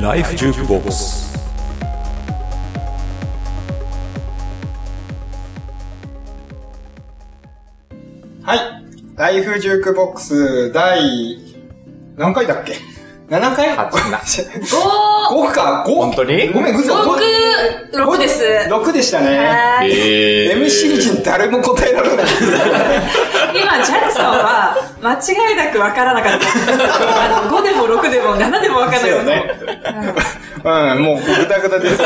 ライフジュークボックスはい。ライフジュークボックス第、何回だっけ ?7 回？八な ?5 か 5? 本当に？ごめん、嘘。6、6です。6でしたね。はーい。え MC 陣誰も答えられない。今、ジャルさんは、間違いなくわからなかった。あの、5でも6でも7でもわからなかった。そうよね。うん、もうぐだぐだです。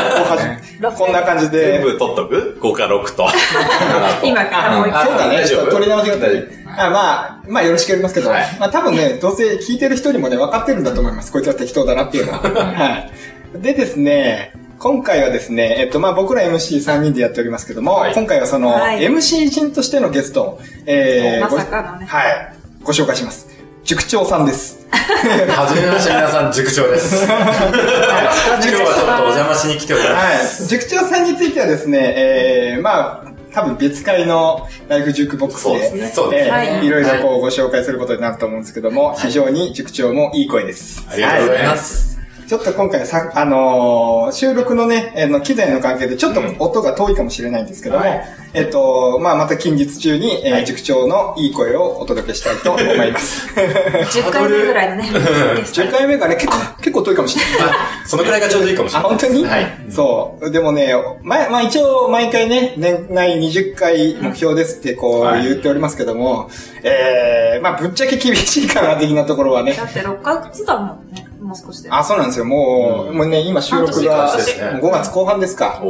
こんな感じで。全部取っとく ?5 か6と。今からもう一回。あそうだね。大丈夫？ちょっと取り直しがあった大ねあまあ、まあよろしくやりますけど、はいまあ多分ね、どうせ聞いてる人にもね、分かってるんだと思います。こいつは適当だなっていうのは。はい。でですね、今回はですね、えっと、まあ僕ら MC3 人でやっておりますけども、はい今回はその、はい MC 陣としてのゲストを、えまごさかのねはい。ご紹介します。塾長さんです。はじめまして、皆さん、塾長です。今日はちょっとお邪魔しに来ておりまはい。す。塾長さんについてはですね、えー、まあ、多分別会のライフ塾ボックスで、そうですねそうですえーはいいろいろこうご紹介することになると思うんですけども、非常に塾長もいい声です。ありがとうございます。ちょっと今回さ、あのー収録のね、あの、機材の関係でちょっと音が遠いかもしれないんですけども、はいえっと、まあ、また近日中に、えーはい塾長のいい声をお届けしたいと思います。10回目ぐらいのね。ゲスト10回目がね、結構、結構遠いかもしれない。あそのくらいがちょうどいいかもしれあ、ない。本当に？はい。そう。でもね、ま、まあ一応毎回ね、年内20回目標ですってこうはい言っておりますけども、ええまあぶっちゃけ厳しいかな的なところはね。だって6ヶ月だもんね。もう少しで。あ、そうなんですよ。もう、もうね、今収録が半年ですね5月後半ですか。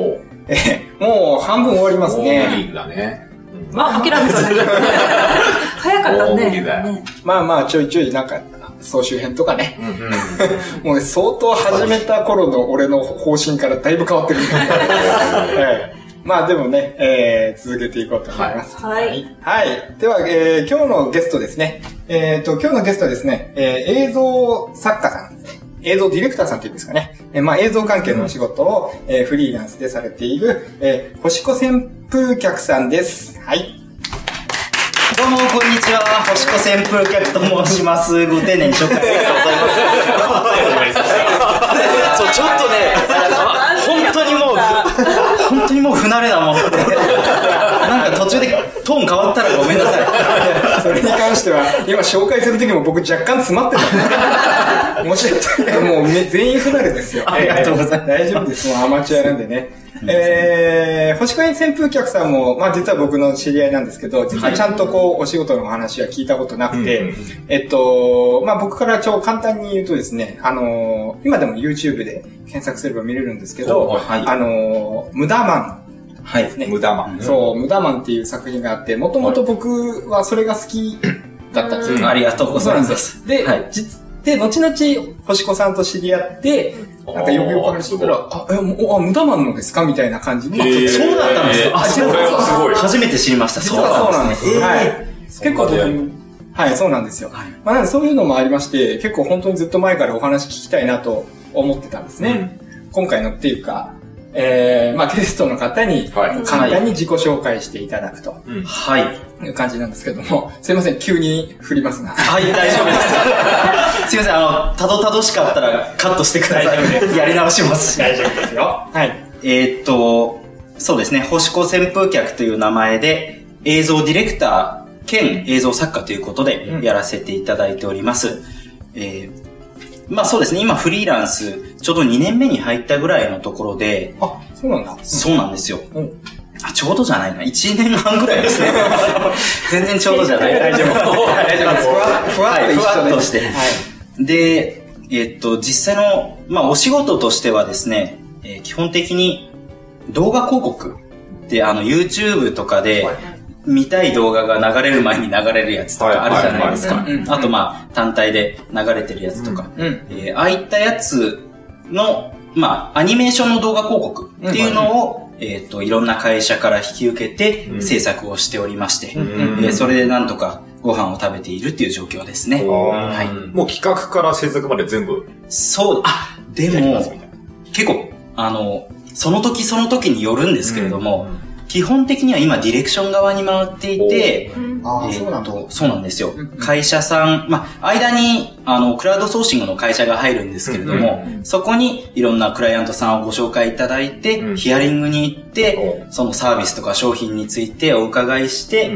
ええもう半分終わりますもう無ね。理だね。まあ、諦めたね。早かったね。ねまあまあちょいちょいなんか、総集編とかね。うん。もうね相当始めた頃の俺の方針からだいぶ変わってる。ええまあでもね、えー、続けていこうと思います。はい。はい。では、えー今日のゲストですね。えっ、と、今日のゲストはですね、えー映像作家さん。映像ディレクターさんっていうんですかね。えーまあ映像関係のお仕事を、えーフリーランスでされている、えー星子旋風客さんです。はい。どうも、こんにちは。星子旋風客と申します。ご丁寧に紹介ありがとうございます。そう、ちょっとね、本当にもう、本当にもう不慣れなもんで。なんか途中でトーン変わったらごめんなさい。それに関しては、今紹介するときも僕若干詰まってた。申し訳ない。もうめ全員不慣れですよ。ありがとうございます大丈夫です。もうアマチュアなんでね。えー、星子旋風客さんも、まあ実は僕の知り合いなんですけど、実はちゃんとこう、お仕事の話は聞いたことなくて、えっと、まあ僕から超簡単に言うとですね、あのー今でも YouTube で検索すれば見れるんですけど、はいあのー無駄マンはい。ね無駄マン。そう、無駄マンっていう作品があって、もともと僕はそれが好きだったんですよ。ありがとうございます。そうなんで。で、はい実で、後々、星子さんと知り合って、なんかよくよく話してたら、あ、え、もう、あ、無駄マンのですかみたいな感じに。へーそうだったんですか？あ、それはすごい。初めて知りました。実はそうなんです。えーはい。結構はい、そうなんですよ。はいまあ、なんでそういうのもありまして、結構本当にずっと前からお話聞きたいなと思ってたんですね。今回のっていうか、えー、まあゲストの方にはい簡単に自己紹介していただくとはい。いう感じなんですけども、すいません、急に振りますが。はい、大丈夫です。すいません、あの、たどたどしかったらカットしてください。やり直します。大丈夫ですよ。はい。えーっと、そうですね、星子旋風客という名前で、映像ディレクター兼映像作家ということでうんやらせていただいております。えーまあそうですね、今フリーランス、ちょうど2年目に入ったぐらいのところで、あ、そうなんだ。そうなんですよ。うんあ、ちょうどじゃないな。1年半ぐらいですね。全然ちょうどじゃない。大丈夫。大丈夫。ふわふわっと一緒ですはいふわっとして。はい。で、えっと、実際の、まあ、お仕事としてはですね、えー基本的に動画広告で、あの、YouTube とかで、見たい動画が流れる前に流れるやつとかあるじゃないですか。あと、まあ、単体で流れてるやつとか。うん。えーああいったやつの、まあ、アニメーションの動画広告っていうのを、えっと、いろんな会社から引き受けてうん制作をしておりまして、んえーそれでなんとかご飯を食べているっていう状況ですね。はい。もう企画から制作まで全部そう、あ、でも。結構、あの、その時その時によるんですけれども、基本的には今ディレクション側に回っていて、ああ、えーそうなんそうなんですよ。うん。会社さん、まあ、間に、あの、クラウドソーシングの会社が入るんですけれども、そこにいろんなクライアントさんをご紹介いただいて、うん。ヒアリングに行って、そのサービスとか商品についてお伺いして、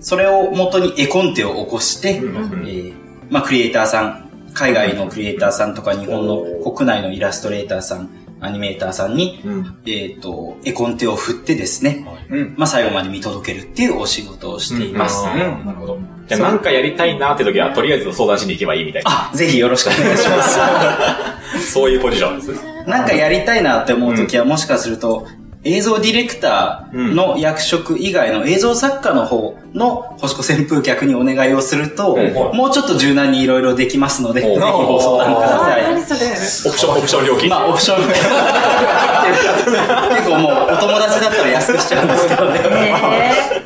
それを元に絵コンテを起こして、えーまあ、クリエイターさん、海外のクリエイターさんとか日本の国内のイラストレーターさん、アニメーターさんに、えっ、と、絵コンテを振ってですね、うん。まあ、最後まで見届けるっていうお仕事をしています。うんなるほど。じゃあなんかやりたいなって時は、とりあえず相談しに行けばいいみたいな。あ、ぜひよろしくお願いします。そういうポジションです。なんかやりたいなって思うときは、もしかすると、映像ディレクターの役職以外の映像作家の方の星子旋風客にお願いをすると、うんもうちょっと柔軟にいろいろできますので、ぜおひご相談くだあさい。オプション、オプション料金？まあ、オプション。結構もう、お友達だったら安くしちゃうんですけどね。え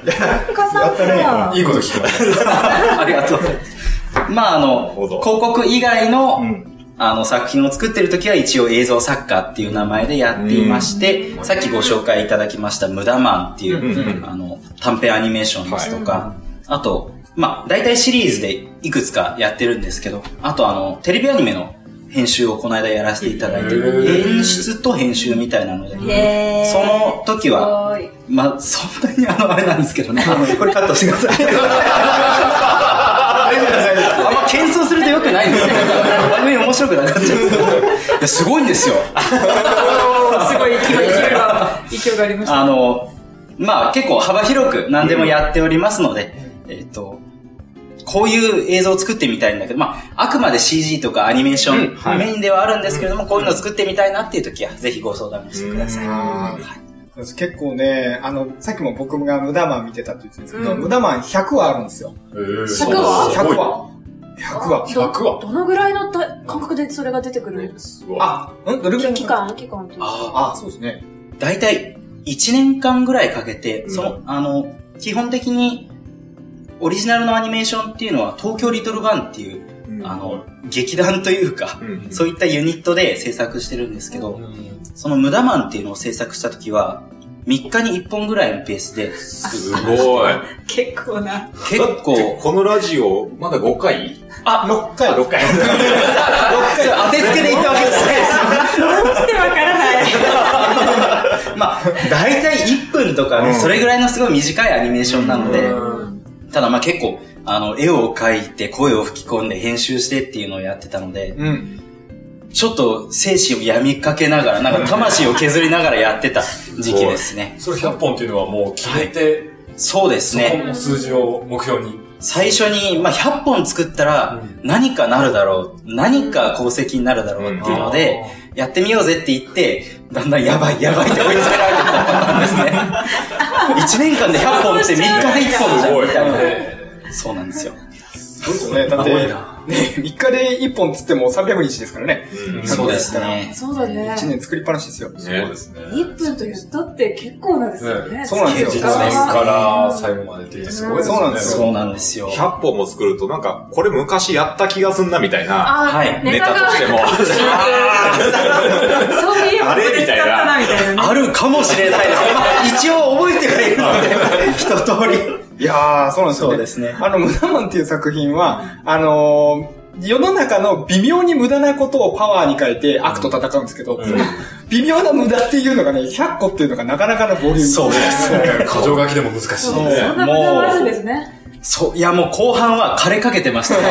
ー、作家さんかいいこと聞きました。ありがとう。まあ、あの、広告以外の、んあの、作品を作ってる時は一応映像作家っていう名前でやっていまして、さっきご紹介いただきましたムダマンっていう、あの、短編アニメーションですとか、あと、まあ、大体シリーズでいくつかやってるんですけど、あとあの、テレビアニメの編集をこの間やらせていただいて、演出と編集みたいなので、その時は、まあ、そんなにあの、あれなんですけどね。これカットしてください。謙遜すると良くないんですよ。番組面白くなっちゃうんですよ。いや、すごいんですよ。すごい勢い、勢いが、勢いがありました。あの、まあ結構幅広く何でもやっておりますので、えっと、こういう映像を作ってみたいんだけど、まあ、あくまで CG とかアニメーションメインではあるんですけれども、こういうのを作ってみたいなっていう時は、ぜひご相談してください。あー結構ね、あの、さっきも僕がムダマン見てたって言ってたんですけど、ムダマン100話あるんですよ。100話100話。100話。100話どのぐらいのた感覚でそれが出てくる？すごい。あ、んどれぐらい期間期間というか。ああ、そうですね。大体1年間ぐらいかけて、その、あの、基本的にオリジナルのアニメーションっていうのは東京リトルバンっていう、あの、劇団というか、うんそういったユニットで制作してるんですけど、そのムダマンっていうのを制作した時は、3日に1本ぐらいのペースで、すごい。結構な。結構、このラジオ、まだ5回？あ、6回。6 回。それ当てつけで言ったわけじゃないですよ。どうしてわからない。まあ、大体1分とかね、それぐらいのすごい短いアニメーションなので、ただまあ結構、あの、絵を描いて、声を吹き込んで、編集してっていうのをやってたので、うん。ちょっと精神を病みかけながら、なんか魂を削りながらやってた時期ですね。それ100本っていうのはもう決めて、そうですそこね。の数字を目標に。最初に、まあ、100本作ったら、何かなるだろう、何か功績になるだろうっていうので、やってみようぜって言って、だんだんやばいやばいって追い詰められてきたパターンですね。1年間で100本って3日で1本じゃんみたいな。そうなんですよ。そうですよね。だって、ね、3日で1本つっても300日ですからね。そうですね。そうだね。1年作りっぱなしですよ。そうですね。1分と言ったって結構なんですよね。そうなんですよ実年から最後までってすごいですね。そうなんですよそうなんですよ。100本も作ると、なんか、これ昔やった気がすんなみたいな、あはいネタとしても。そういえばあれみたいなね。あるかもしれないです。まあ一応覚えてはいるので、一通り。いやー、そうなんですよ、そうですねあの、ムダマンっていう作品は、あのー世の中の微妙に無駄なことをパワーに変えて悪と戦うんですけど、その微妙な無駄っていうのがね、100個っていうのがなかなかのボリューム。そうです。過剰書きでも難しいですそね。んな無駄があるんですね。そう、いやもう後半は枯れかけてましたね。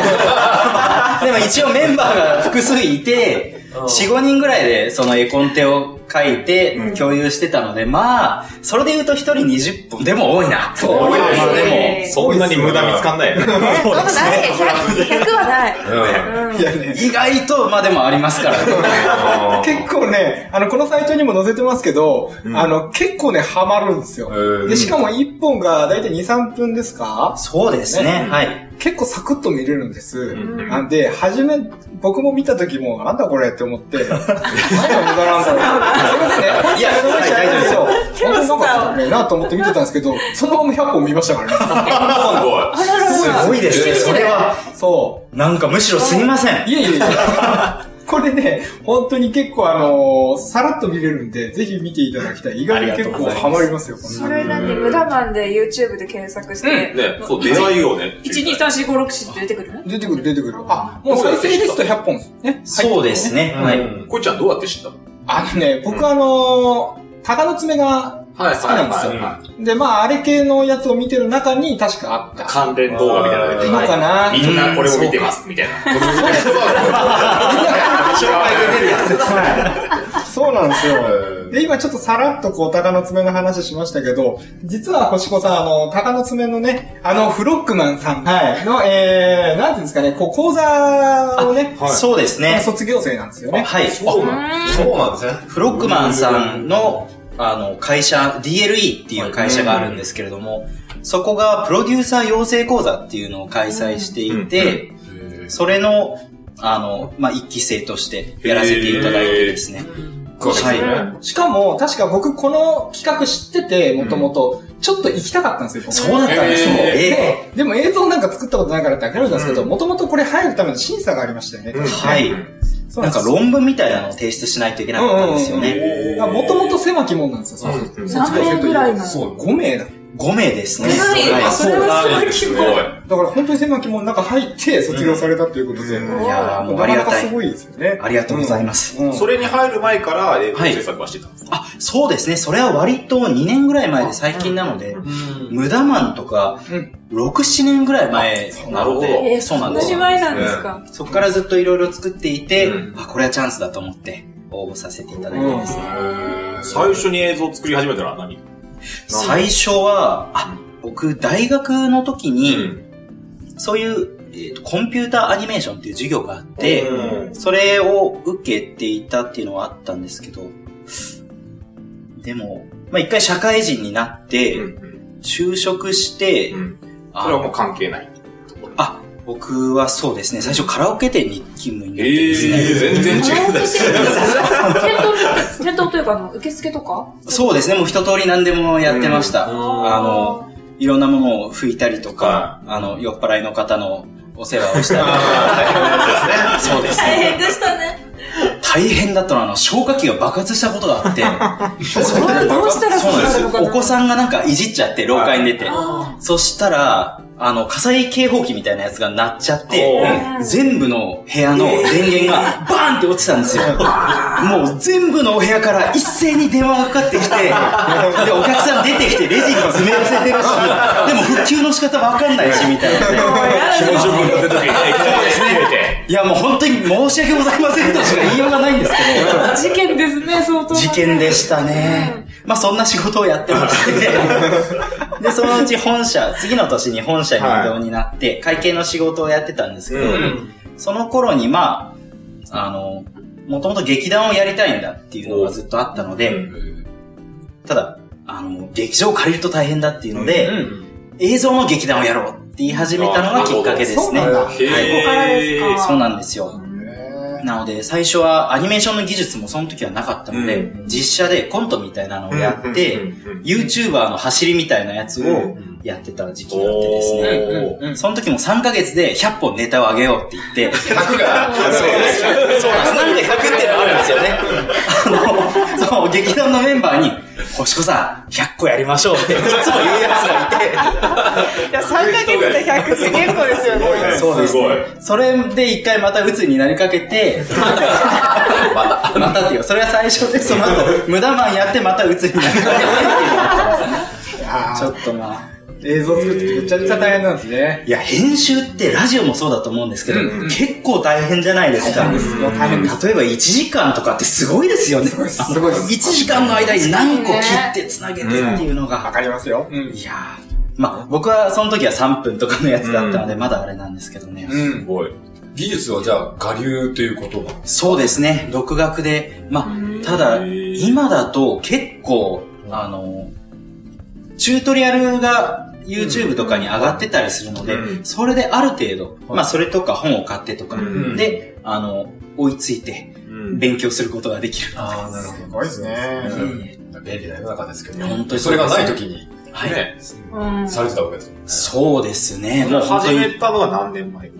でも一応メンバーが複数いて、4、5人ぐらいでその絵コンテを書いて共有してたので、まあ、それで言うと1人20分。でも多いな。そう多いですまあでねそんなに無駄見つかんないよね。そんなない。100, 100はない。意外と、まあでもありますからね。結構ね、あの、このサイトにも載せてますけど、あの、結構ね、ハマるんですよ。うんで、しかも1本がだいたい2、3分ですか？そうですね。はい。結構サクッと見れるんです。なんで、初め、僕も見た時も、なんだこれって思って、何が無駄なんだろう。いませんね。いや本当に大丈夫ですよ本当なんかね、なと思って見てたんですけど、そのまま100本見ましたからね。すごい。すごいですね。それは、そうなんかむしろすみません。。いえいえいえ。これね、本当に結構あのーさらっと見れるんで、ぜひ見ていただきたい。意外に結構ハマりますよ、こそれ何無駄マンで YouTube で検索して、ね、そう、出会いをね。1、2、3、4、5、6、7って出てくる出てくる、出てくる。あ、もう再生リスト100本ですね。そうですね。はい。こいちゃんどうやって知ったのあのね、僕あのー、鷹の爪がはい好きなんですよ。で、まあ、あれ系のやつを見てる中に確かあった。関連動画みたいなのが出ていいのかな？みんなこれを見てます、みたいな。そうなんですよ。で、今ちょっとさらっとこう、鷹の爪の話しましたけど、実は星子さん、あの、鷹の爪のね、あの、フロックマンさん、はい、の、えー、なんていうんですかね、こう、講座をね、そうですね。卒業生なんですよね。はい。そうなんそうなんですね。フロックマンさんの、あの、会社、DLE っていう会社があるんですけれども、そこがプロデューサー養成講座っていうのを開催していて、それの、あの、まあ、一期生としてやらせていただいてですね。はい。しかも、確か僕この企画知ってて、もともと、ちょっと行きたかったんですよ。僕そうだったんですよ。えでも映像なんか作ったことないからって諦めたんですけど、もともとこれ入るための審査がありましたよね。えはい。なんか論文みたいなのを提出しないといけなかったんですよね。もともと狭きもんなんですよ。そうそう何名ぐらいのそう、5名だ。5名ですね。はいあそれはすごいすごい。だから本当に狭きもんの中入って卒業されたということで。いやーもうありがたいなかなかす。ごいですよね。ありがとうございます。うんそれに入る前から映像制作はしてたんですか？あ、そうですね。それは割と2年ぐらい前で最近なので、無駄マンとか、うん6、7年ぐらい前なので、えー、そうなんですよ。前なんですか？そこからずっといろいろ作っていて、うんあ、これはチャンスだと思って応募させていただいてですね。最初に映像を作り始めたのは何？最初は、あ、僕、大学の時に、そういう、えーとコンピューターアニメーションっていう授業があって、うん。それを受けていたっていうのはあったんですけど、でも、まあ、一回社会人になって、就職して、それはもう関係ない。あ、僕はそうですね、最初カラオケ店に勤務になっえてですね、え全然違うんだし。店頭、店頭というか、あの、受付とか？そうですね、もう一通り何でもやってました。うんあの、いろんなものを拭いたりとか、あの、酔っ払いの方のお世話をしたりとか。そうです大ね。変でしたね。大変だったのは、あの、消火器が爆発したことがあって、それはどうしたらそうなんですよ。お子さんがなんかいじっちゃって、廊下に出て。あそしたら、あの、火災警報器みたいなやつが鳴っちゃって全部の部屋の電源がバーンって落ちたんですよ。もう全部のお部屋から一斉に電話がかかってきて、で、お客さん出てきてレジに詰め寄せてるし、でも復旧の仕方わかんないし、みたいな。気持ちよくなった時に、そうですね、て。いや、もう本当に申し訳ございませんとしか言いようがないんですけど、事件ですね、相当。事件でしたね。まあそんな仕事をやってまして。で、そのうち本社、次の年に本社に移動になって、会計の仕事をやってたんですけど、うんその頃にまあ、あの、もともと劇団をやりたいんだっていうのがずっとあったので、ただ、あの、劇場を借りると大変だっていうので、映像の劇団をやろうって言い始めたのがきっかけですね。はい。へー。ここからですかそうなんですよ。なので、最初はアニメーションの技術もその時はなかったので、う実写でコントみたいなのをやって、YouTuber の走りみたいなやつをやってた時期があってですね。その時も3ヶ月で100本ネタを上げようって言って、100が、そうです。そうなんです。なんか100っていうのがあるんですよね。あの、そう、劇団のメンバーに、星子さん、100個やりましょうっていつも言うやつがいて、いや、3ヶ月で100って結構ですよね。そうですすごい。それで一回また鬱になりかけて、また、またっていう、それは最初で、その後、無駄マンやってまた鬱になりかけて。ちょっとまあ。映像作ってめちゃめちゃ大変なんですね。いや、編集ってラジオもそうだと思うんですけど、結構大変じゃないですか。大変ですよ大変です例えば1時間とかってすごいですよね。すごいすごいです1時間の間に何個切って繋げてっていうのわが。かりますよ。うん。いやーまあ、僕はその時は3分とかのやつだったので、まだあれなんですけどね。うんす。ごい。技術はじゃあ、我流ということなんですそうですね、独学で。まあ、ただ、今だと結構、あの、チュートリアルが YouTube とかに上がってたりするので、うんそれである程度、まあそれとか本を買ってとか、うんで、あの、追いついてうん勉強することができる。ああ、なるほすごいですね。え便利な世の中ですけど、本当にそれがない時に、はい、ね。うん。されてたわけですもんね。そうですね。もう始めたのは何年前？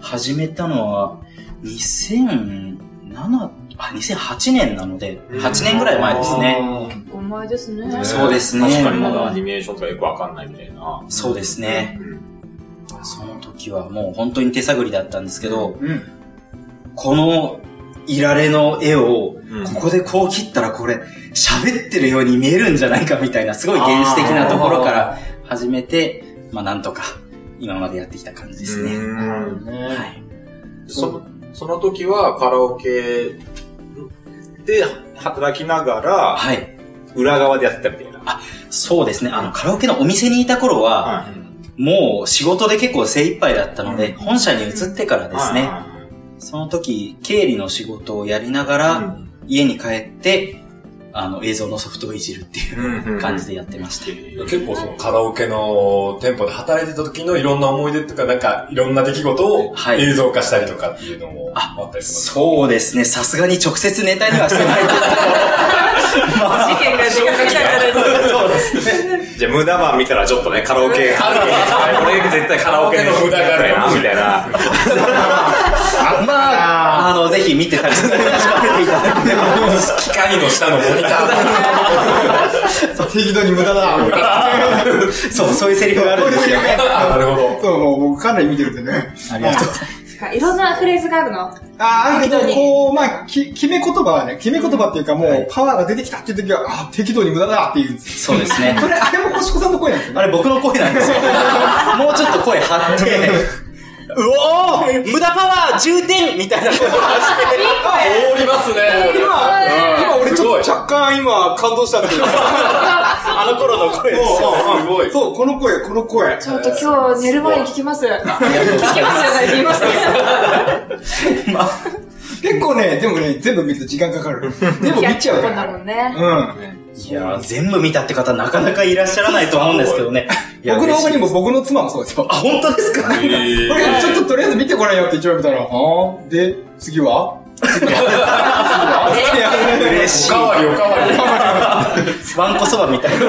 始めたのは、2000 7、あ、2008年なので、8年ぐらい前ですね。お前ですね。そうですね。確かにまだアニメーションとかよくわかんないみたいな。そうですね。うんその時はもう本当に手探りだったんですけど、うん。このいられの絵を、うんここでこう切ったらこれ、喋ってるように見えるんじゃないかみたいな、すごい原始的なところから始めて、まあなんとか、今までやってきた感じですね。うんねはい。その、その時はカラオケで働きながら、はい。裏側でやってたみたいな。そうですね。あの、カラオケのお店にいた頃は、はもう仕事で結構精一杯だったので、本社に移ってからですね、はその時、経理の仕事をやりながら、家に帰って、あの、映像のソフトをいじるっていう感じでやってました。結構そのカラオケの店舗で働いてた時のいろんな思い出とか、なんかいろんな出来事をはい映像化したりとかっていうのもああったりします。そうですね。さすがに直接ネタにはしてないですけど。ま あ事件がでかか。そうですね。じゃあ、無駄マン見たらちょっとね、カラオケ 俺絶対カラオケの無駄があるな、みたいな。まあ、あの、ぜひ見てたりして、確かめていただければ。機械の下のモニター。適度に無駄だ。そう、そういうセリフがあるんですよ。あなるほど。そう、もう僕かなり見てるんでね。ありがとう。いろんなフレーズがあるの。ああ、あるけど、こう、まあ、き、決め言葉はね、決め言葉っていうかもはいうパワーが出てきたっていう時は、あ適度に無駄だって言う。そうですねそ。れ、あれも星子さんの声なんですよね。あれ僕の声なんですよ。もうちょっと声張って、うおー無駄パワー充電みたいな声を出して、おりますね。今、今俺ちょっすと若干今感動したんですけど。あの頃の声ですよ。すごい。そう、この声、この声。ちょっと今日寝る前に聞きます。聞きますじゃない、言いますね。結構ね、でもね、全部見ると時間かかる。でも見ちゃうか100本だら。もんね。うん。いやー全部見たって方なかなかいらっしゃらないと思うんですけどね。僕の他にも僕の妻もそうですよ。あ、本当ですか？これちょっととりあえず見てごらんよって一応見たら、あーで、次は？嬉しい。おかわりおかわり。わんこそばみたいな。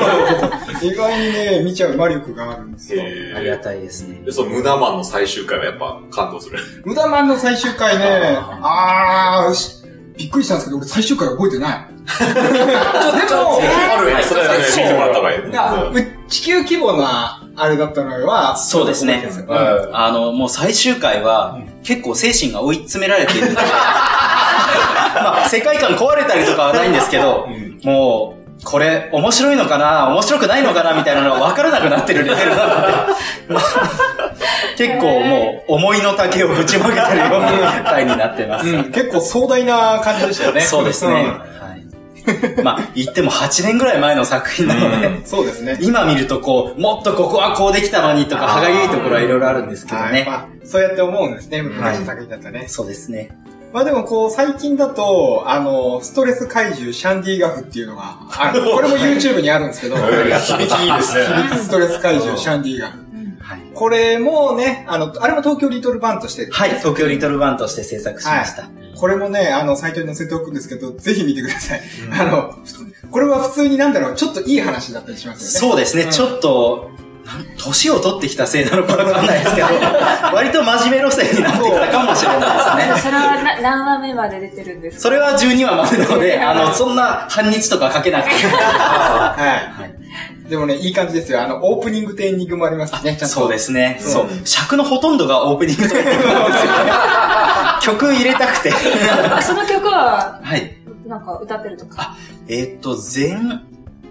意外にね、見ちゃう魔力があるんですよ。ありがたいですね。で、その無駄マンの最終回はやっぱ感動する。無駄マンの最終回ね、あー、びっくりしたんですけど、俺最終回覚えてない。でも、あるよね。それはね、見てもらった方がい地球規模な、あれだったのは、そうですね覚えてますよあの、もう最終回は、結構精神が追い詰められているので、まあ、世界観壊れたりとかはないんですけど、もう、これ、面白いのかな面白くないのかなみたいなのが分からなくなってるレベルなので、ま あ結構もう、思いの丈をぶちまけてるような回になってます。うん、結構壮大な感じでしたよね。そうですね。はい。まあ、言っても8年ぐらい前の作品なので、うん。そうですね。今見るとこう、もっとここはこうできたのにとか、歯がゆいところはいろいろあるんですけどね。はいまあ、そうやって思うんですね、昔の作品だったらね。そうですね。まあでもこう、最近だと、あの、ストレス怪獣シャンディガフっていうのが。これも YouTube にあるんですけど、響きいいですね。ストレス怪獣シャンディガフ。はい。これもね、あの、あれも東京リトルバンとして、はい、東京リトルバンとして制作しました。これもね、あの、サイトに載せておくんですけど、ぜひ見てください。あの、普通これは普通になんだろう、ちょっといい話だったりしますよね。そうですね、うんちょっと、年を取ってきたせいなのかわかんないですけど、割と真面目路線になってきたかもしれないですね。それはな何話目まで出てるんですか？それは12話までなので、あの、そんな半日とかかけなくて。はい。はいでもね、いい感じですよ。あの、オープニングとエンディングもありますしね、ちゃんと。そうですね。うんそう。尺のほとんどがオープニングとかなんですよね。曲入れたくて。あその曲は、はい。なんか歌ってるとか？えーっと、全、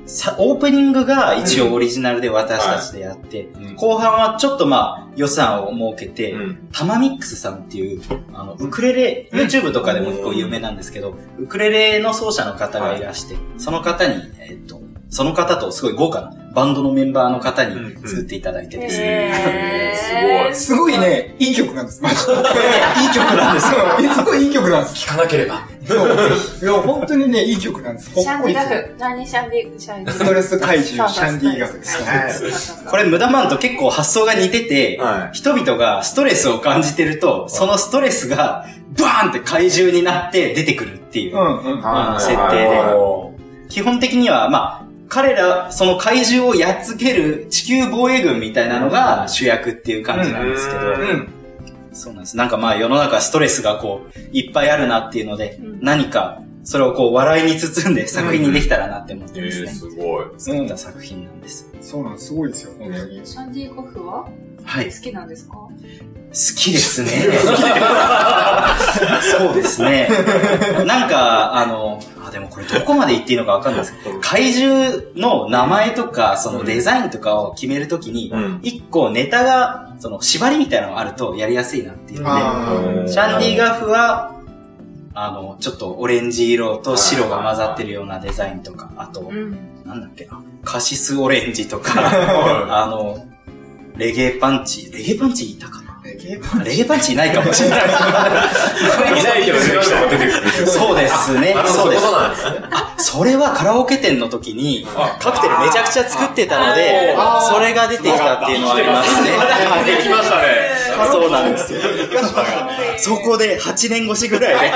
さ、オープニングが一応オリジナルで私たちでやって、うん後半はちょっとまあ予算を設けて、うんタマミックスさんっていう、あの、ウクレレ、YouTube とかでも結構有名なんですけど、ウクレレの奏者の方がいらして、その方に、えーっと、その方とすごい豪華なバンドのメンバーの方に作っていただいてですね。へーすごいね、いい曲なんです、マジで。いい曲なんですすごいいい曲なんです。聞かなければ。そう。いや、本当にね、いい曲なんです。シャン。ディガフ。何シャンディ、シャンディストレス怪獣シャンディガフですこれ無駄マンと結構発想が似てて、は人々がストレスを感じてると、そのストレスがバーンって怪獣になって出てくるっていう、設定で。基本的には、まあ、彼ら、その怪獣をやっつける地球防衛軍みたいなのが主役っていう感じなんですけど、うんうん。そうなんです。なんかまあ世の中ストレスがこう、いっぱいあるなっていうので、うん何か、それをこう、笑いに包んで作品にできたらなって思ってえー、ですね。すごい。作った作品なんです。そうなんです。すごいですよ、本当に。シャンディ・ゴフは？はい。好きなんですか？好きですね。そうですね。なんか、あの、もこれどこまで言っていいのかわかんないですけど、怪獣の名前とか、そのデザインとかを決めるときに、うん。一個ネタが、その縛りみたいなのがあるとやりやすいなっていう。のあで、シャンディガフは、あの、ちょっとオレンジ色と白が混ざってるようなデザインとか、あと、ん。なんだっけな、カシスオレンジとか、あの、レゲエパンチ、レゲエパンチいたかなレゲエパンレゲエパンチいないかもしれない。いないけど強い人が出てくる。そうですね。あ、そううですす。なんですね。それはカラオケ店の時にあ、カクテルめちゃくちゃ作ってたのでそれが出てきたっていうのはありますね。できましたね。そうなんですよ。そこで8年越しぐらい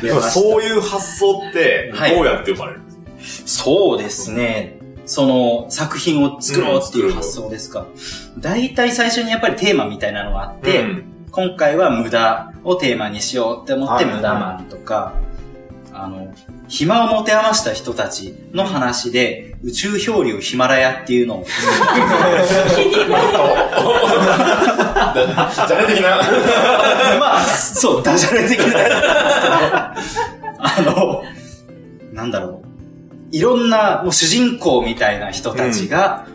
で。でもそういう発想って、はいどうやって生まれるんですか？そうですね。その作品を作ろうっていう発想ですか。大体最初にやっぱりテーマみたいなのがあって、うん今回は無駄をテーマにしようって思ってはい無駄マンとか、あの、暇を持て余した人たちの話で、宇宙漂流ヒマラヤっていうのを、じゃれ的な。まあ、そう、ダジャレ的なあの、なんだろう。いろんな、もう主人公みたいな人たちが、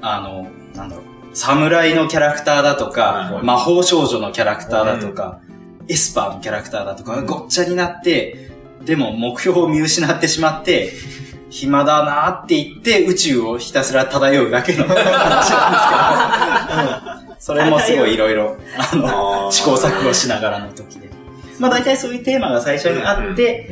あの、なんだろう。侍のキャラクターだとか、はい。魔法少女のキャラクターだとか、エスパーのキャラクターだとかがごっちゃになって、でも目標を見失ってしまって、暇だなって言って宇宙をひたすら漂うだけの話なんですけど、それもすごいいろいろ、あの、試行錯誤しながらの時で。まあ大体そういうテーマが最初にあって、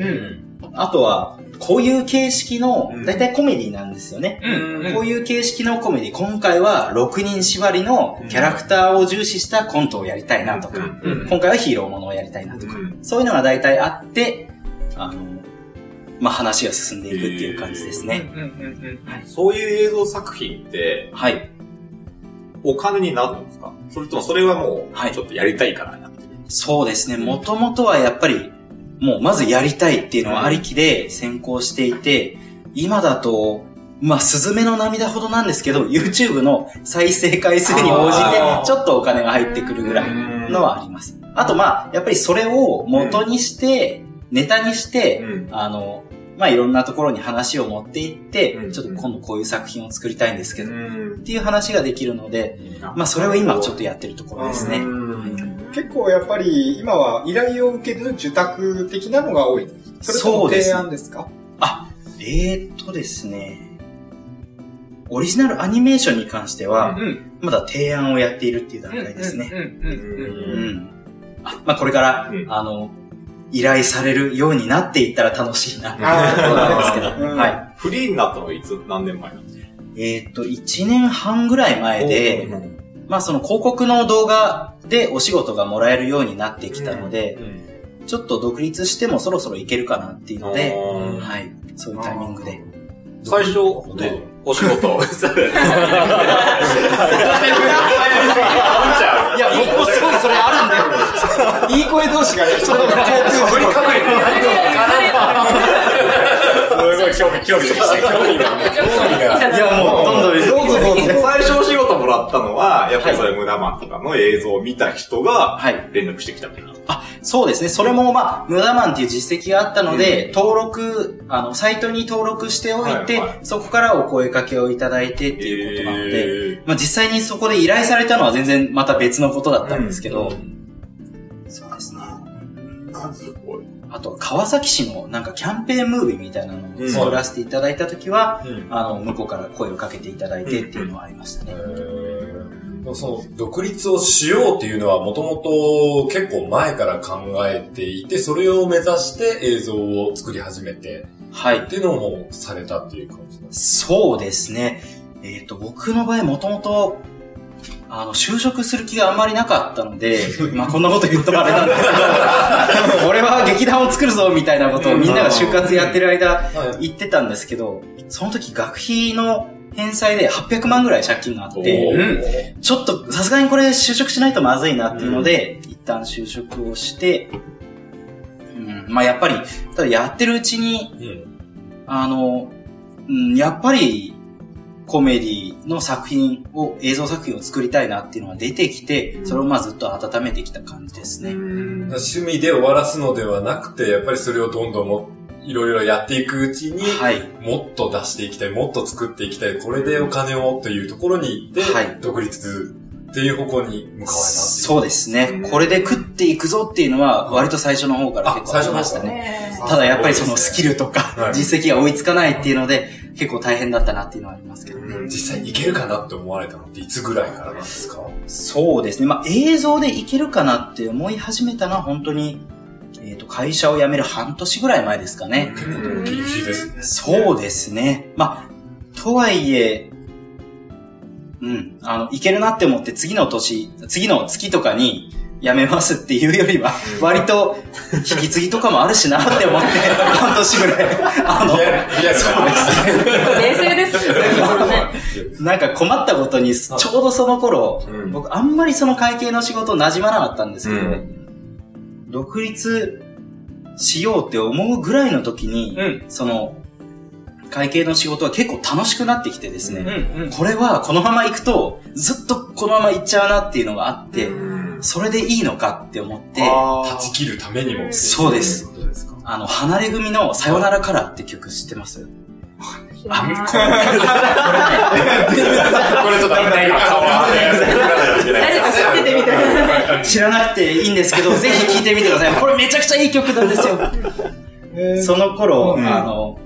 あとは、こういう形式のうん、大体コメディなんですよね。うん。こういう形式のコメディ、今回は6人縛りのキャラクターを重視したコントをやりたいなとか、うん。今回はヒーローものをやりたいなとか、うん。そういうのが大体あって、あの、まあ話が進んでいくっていう感じですね。そういう映像作品って、はい。お金になるんですか？それともそれはもう、はい。ちょっとやりたいからな。そうですね。もともとはやっぱり、もうまずやりたいっていうのはありきで先行していて、今だと、まあ、スズメの涙ほどなんですけど、YouTube の再生回数に応じてちょっとお金が入ってくるぐらいのはあります。あと、まあ、やっぱりそれを元にして、ネタにして、うん。あの、まあ、いろんなところに話を持っていって、うんちょっと今度こういう作品を作りたいんですけど、っん。ていう話ができるので、まあ、それを今ちょっとやってるところですね。結構やっぱり今は依頼を受ける受託的なのが多い。それとも提案ですか？えーっとですね、オリジナルアニメーションに関しては、ん。まだ提案をやっているっていう段階ですね。うんうんうんううんん。あまあ、これから、うんあの、依頼されるようになっていったら楽しいな、なんですけど、うんはい。フリーになったのはいつ、何年前なんですか？えーっと、1年半ぐらい前で、まあその広告の動画でお仕事がもらえるようになってきたので、ちょっと独立してもそろそろいけるかなっていうので、うんはい。そういうタイミングで。最初、ね、お仕事を。いいや、僕もすごいそれあるんだよ。いい声同士がね、それがすごい興味、興味。興味が。いや、もう、どんどん、どうぞどうぞ。最初お仕事もらったのは、やっぱりそれ無駄マンとかの映像を見た人がはい。連絡してきたみたいな。そうですね。それも、まあ、ムダマンっていう実績があったので、登録、あの、サイトに登録しておいて、はいはいそこからお声掛けをいただいてっていうことなので、えまあ、実際にそこで依頼されたのは全然また別のことだったんですけど、そうですね。あとは川崎市のなんかキャンペーンムービーみたいなのを作らせていただいたときは、あの、向こうから声をかけていただいてっていうのはありましたね。その独立をしようっていうのはもともと結構前から考えていて、それを目指して映像を作り始めてはいっ。ていうのもされたっていう感じなんですそうですね。えっ、と、僕の場合もともと、あの、就職する気があんまりなかったので、まあこんなこと言うとあれなんですけど、作るぞみたいなことをみんなが就活やってる間言ってたんですけど、その時学費の返済で800万ぐらい借金があって、ちょっとさすがにこれ就職しないとまずいなっていうので、一旦就職をして、うん、まあやっぱり、ただやってるうちに、あの、うん、やっぱり、コメディの作品を、映像作品を作りたいなっていうのが出てきて、それをまあずっと温めてきた感じですね。趣味で終わらすのではなくて、やっぱりそれをどんどんもいろいろやっていくうちに、はい。もっと出していきたい、もっと作っていきたい、これでお金をというところに行って、はい独立っていう方向に向かわれた。そうですね。これで食っていくぞっていうのは、割と最初の方から結構ありましたね。ねただやっぱりそのスキルとはかい実績が追いつかないっていうので、結構大変だったなっていうのはありますけどね。実際にいけるかなって思われたのっていつぐらいからなんですか？そうですね。まあ映像でいけるかなって思い始めたのは本当に、えっ、と、会社を辞める半年ぐらい前ですかね。結構ギリギリですね。そうですね。まあ、とはいえ、うん、あの、いけるなって思って次の年、次の月とかに辞めますっていうよりは、割と引き継ぎとかもあるしなって思って、半年ぐらい、あの、リアル、リアルな冷静ですよね、なんか困ったことに、ちょうどその頃、うん。僕あんまりその会計の仕事馴染まなかったんですけど、うん。独立しようって思うぐらいの時に、うん。その、会計の仕事は結構楽しくなってきてですね、うん。うん。これはこのまま行くと、ずっとこのまま行っちゃうなっていうのがあって、それでいいのかって思って、あ断ち切るためにも。そうですということですか。の、離れ組のさよならカラーって曲知ってます？あ、ここれちょっとみんな今顔は知っててみたいな。れ 知らなくていいんですけど、ぜひ聴いてみてください。これめちゃくちゃいい曲なんですよ。えーその頃、うんあの、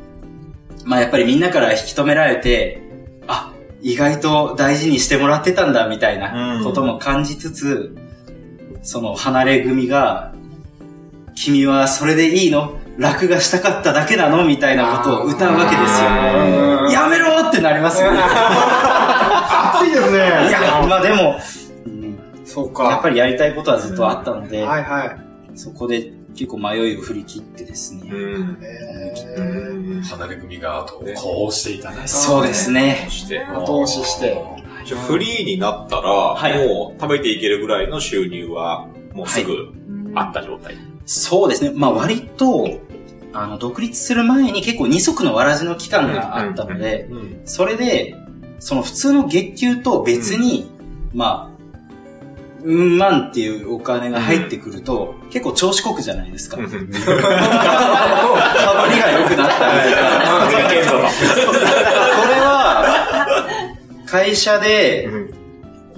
まあ、やっぱりみんなから引き止められて、あ、意外と大事にしてもらってたんだみたいなことも感じつつ、その離れ組が、君はそれでいいの？楽がしたかっただけなの？みたいなことを歌うわけですよ。うんやめろってなりますよね。熱いですね。いや、まあでも、うんそうか。やっぱりやりたいことはずっとあったので、はいはい。そこで結構迷いを振り切ってですね。え離れ組が後をこうしていただいて。そうですね。後押しして。じゃあフリーになったら、はいもう食べていけるぐらいの収入は、もうすぐあった状態。そうですね。まあ割と、あの、独立する前に結構二足のわらじの期間があったので、うん。それで、その普通の月給と別に、まあ、うん万っていうお金が入ってくると、結構調子こくじゃないですか。羽振りが良くなったりとか。これは、会社で、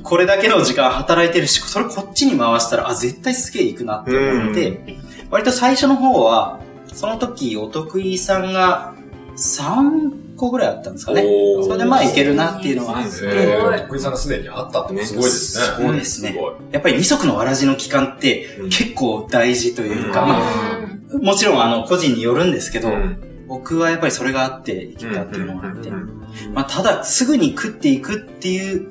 これだけの時間働いてるし、それこっちに回したら、あ、絶対すげえ行くなって思って、割と最初の方は、その時、お得意さんが3個ぐらいあったんですかね。それでまあいけるなっていうのがあって、えー、徳井さんがすでにあったってのはすごいですね。そうですね。やっぱり二足のわらじの期間ってうん結構大事というか、うん。まあ、もちろんあの個人によるんですけど、うん僕はやっぱりそれがあっていけたっていうのがあって、まあただすぐに食っていくっていう、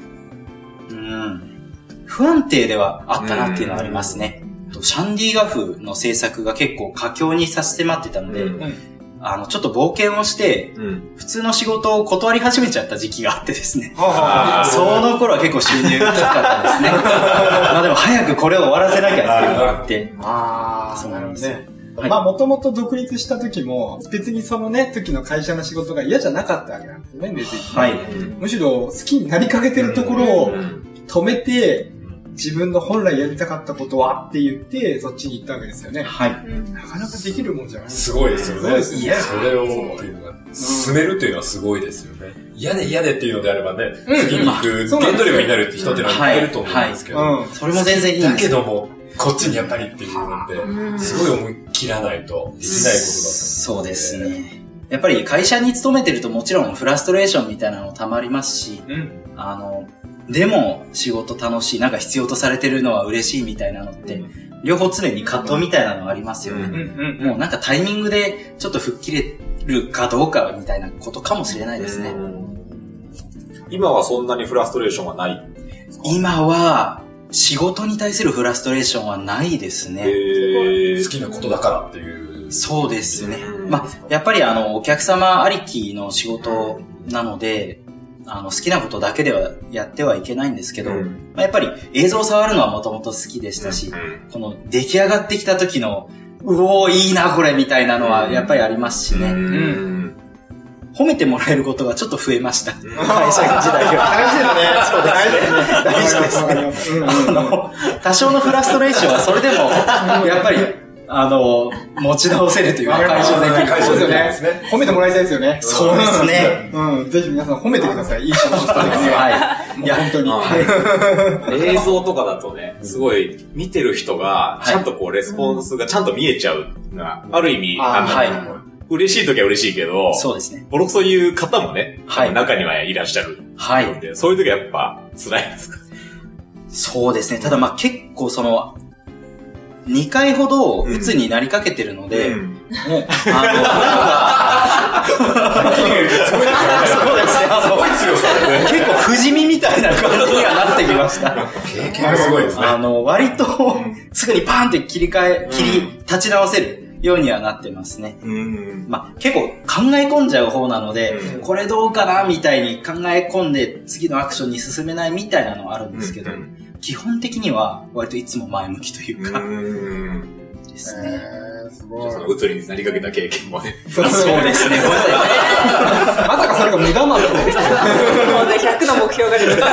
うん、不安定ではあったなっていうのはありますね。とシャンディガフの制作が結構佳境に差し迫ってたので、うんあの、ちょっと冒険をして、うん。普通の仕事を断り始めちゃった時期があってですね。その頃は結構収入きつかったですね。まあでも早くこれを終わらせなきゃっていうのがあって。ああ、そうなんですよね。はいまあ、もともと独立した時も、別にそのね、時の会社の仕事が嫌じゃなかったわけなんですよね、別に。はい。むしろ好きになりかけてるところを止めて、自分の本来やりたかったことはって言って、そっちに行ったわけですよね。はい。なかなかできるもんじゃないすごいですよね。そうですねいや、それを、進めるっていうのはすごいですよね。嫌で嫌でっていうのであればね、うん次に行くそうなんですよ原動力になるって人ってのはいっぱいいると思うんですけど、うん。それも全然いいんだですよ。けども、こっちにやっぱりっていうのって、すごい思い切らないとできないことだった。そうです。ね。やっぱり会社に勤めてるともちろんフラストレーションみたいなのたまりますし、うん。あの、でも仕事楽しい、なんか必要とされてるのは嬉しいみたいなのって、両方常に葛藤みたいなのありますよね。もうなんかタイミングでちょっと吹っ切れるかどうかみたいなことかもしれないですね。今はそんなにフラストレーションはない？今は仕事に対するフラストレーションはないですね。え好きなことだからっていう。そうですね。うんまあ、やっぱりあの、お客様ありきの仕事なので、あの、好きなことだけではやってはいけないんですけど、うんまあ、やっぱり映像を触るのはもともと好きでしたし、この出来上がってきた時の、うおー、いいな、これ、みたいなのはやっぱりありますしね。うん。褒めてもらえることがちょっと増えました。会社時代は。大事ですね。そうですね。大事ですね。多少のフラストレーションはそれでも、やっぱり、あの、持ち直せるというか、解消できる。解消ですね。褒めてもらいたいですよね。そうですね。うん。ぜひ皆さん褒めてください。いい仕事した時には。はい。いや、本当に。映像とかだとね、すごい見てる人が、ちゃんとこうレスポンスがちゃんと見えちゃうある意味、あのはい嬉しい時は嬉しいけど、そうですね。ボロクソ言う方もね、はい中にはいらっしゃる。はい。で、そういう時はやっぱ辛いですか？そうですね。ただまあ結構その、2回ほど鬱になりかけてるので、うんあの、そうですね。あの結構不死身みたいな感じにはなってきました。経験がすごいですね。あの、割と、すぐにパーンって切り替え、切り、立ち直せるようにはなってますね。うん。まあ、結構考え込んじゃう方なので、うんこれどうかなみたいに考え込んで次のアクションに進めないみたいなのはあるんですけど、うん基本的には割といつも前向きというか、うん。ですね。えー、すごいじゃあ。そのうつになりかけた経験もね。そうそうですね。ごめんなさい。まさかそれが目玉ってことですね。もうね、100の目標が出てきた。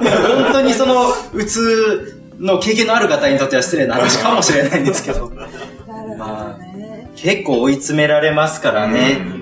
本当にその、うつの経験のある方にとっては失礼な話かもしれないんですけど、なるほどね。結構追い詰められますからね。うん